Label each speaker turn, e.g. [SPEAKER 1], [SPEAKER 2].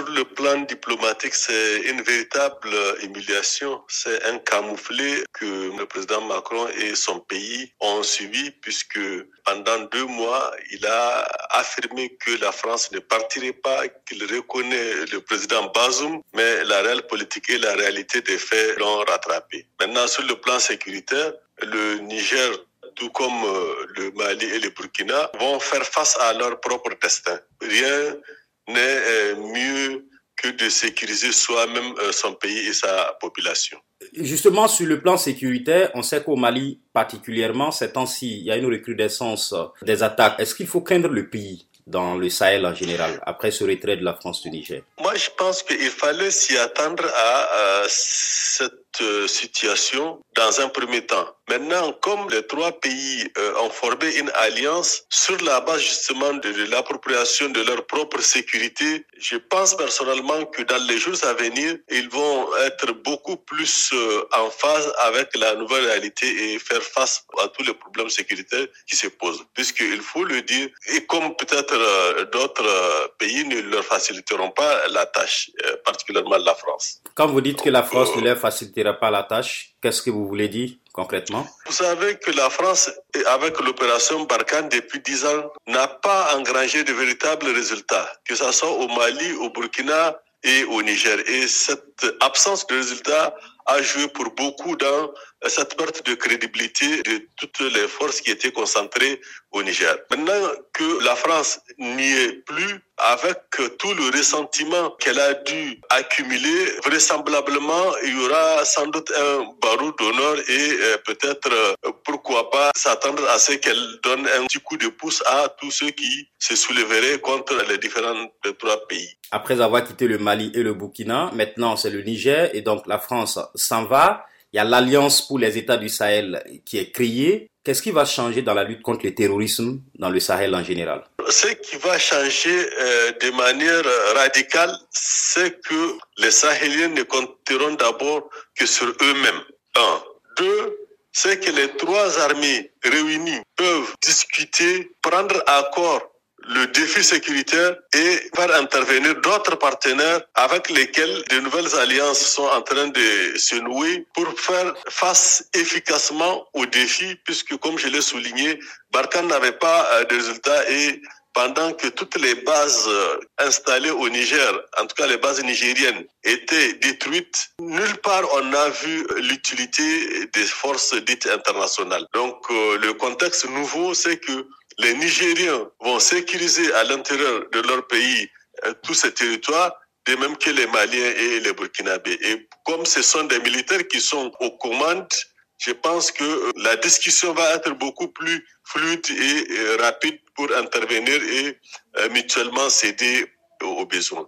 [SPEAKER 1] Sur le plan diplomatique, c'est une véritable humiliation. C'est un camouflet que le président Macron et son pays ont subi puisque pendant deux mois, il a affirmé que la France ne partirait pas, qu'il reconnaît le président Bazoum, mais la réelle politique et la réalité des faits l'ont rattrapé. Maintenant, sur le plan sécuritaire, le Niger tout comme euh, le Mali et le Burkina, vont faire face à leur propre destin. Rien n'est euh, mieux que de sécuriser soi-même euh, son pays et sa population.
[SPEAKER 2] Justement, sur le plan sécuritaire, on sait qu'au Mali particulièrement, ces temps-ci, il y a une recrudescence des attaques. Est-ce qu'il faut craindre le pays dans le Sahel en général, après ce retrait de la France du Niger?
[SPEAKER 1] Moi, je pense qu'il fallait s'y attendre à, cette situation dans un premier temps. Maintenant, comme les trois pays euh, ont formé une alliance sur la base justement de, l'appropriation de leur propre sécurité, je pense personnellement que dans les jours à venir, ils vont être beaucoup plus euh, en phase avec la nouvelle réalité et faire face à tous les problèmes sécuritaires qui se posent. Puisqu'il faut le dire, et comme peut-être euh, d'autres pays ne leur faciliteront pas la tâche, particulièrement la France.
[SPEAKER 2] Quand vous dites que la France ne leur facilitera pas la tâche, qu'est-ce que vous voulez dire concrètement?
[SPEAKER 1] Vous savez que la France, avec l'opération Barkhane depuis dix ans, n'a pas engrangé de véritables résultats, que ce soit au Mali, au Burkina et au Niger. Et cette absence de résultats a joué pour beaucoup dans cette perte de crédibilité de toutes les forces qui étaient concentrées au Niger. Maintenant que la France n'y est plus, avec tout le ressentiment qu'elle a dû accumuler, vraisemblablement, il y aura sans doute un barreau d'honneur et euh, peut-être, euh, pourquoi pas, s'attendre à ce qu'elle donne un petit coup de pouce à tous ceux qui se soulèveraient contre les différents trois pays.
[SPEAKER 2] Après avoir quitté le Mali et le Burkina, maintenant c'est le Niger et donc la France s'en va. Il y a l'Alliance pour les États du Sahel qui est créée. Qu'est-ce qui va changer dans la lutte contre le terrorisme dans le Sahel en général?
[SPEAKER 1] Ce qui va changer euh, de manière radicale, c'est que les Sahéliens ne compteront d'abord que sur eux-mêmes. Un. Deux, c'est que les trois armées réunies peuvent discuter, prendre accord le défi sécuritaire et faire intervenir d'autres partenaires avec lesquels de nouvelles alliances sont en train de se nouer pour faire face efficacement aux défis, puisque comme je l'ai souligné, Barkhane n'avait pas euh, de résultats et pendant que toutes les bases euh, installées au Niger, en tout cas les bases nigériennes, étaient détruites, nulle part on n'a vu l'utilité des forces dites internationales. Donc euh, le contexte nouveau, c'est que les Nigériens vont sécuriser à l'intérieur de leur pays euh, tous ces territoires, de même que les Maliens et les Burkinabés. Et comme ce sont des militaires qui sont aux commandes, je pense que euh, la discussion va être beaucoup plus fluide et rapide pour intervenir et euh, mutuellement céder aux besoins.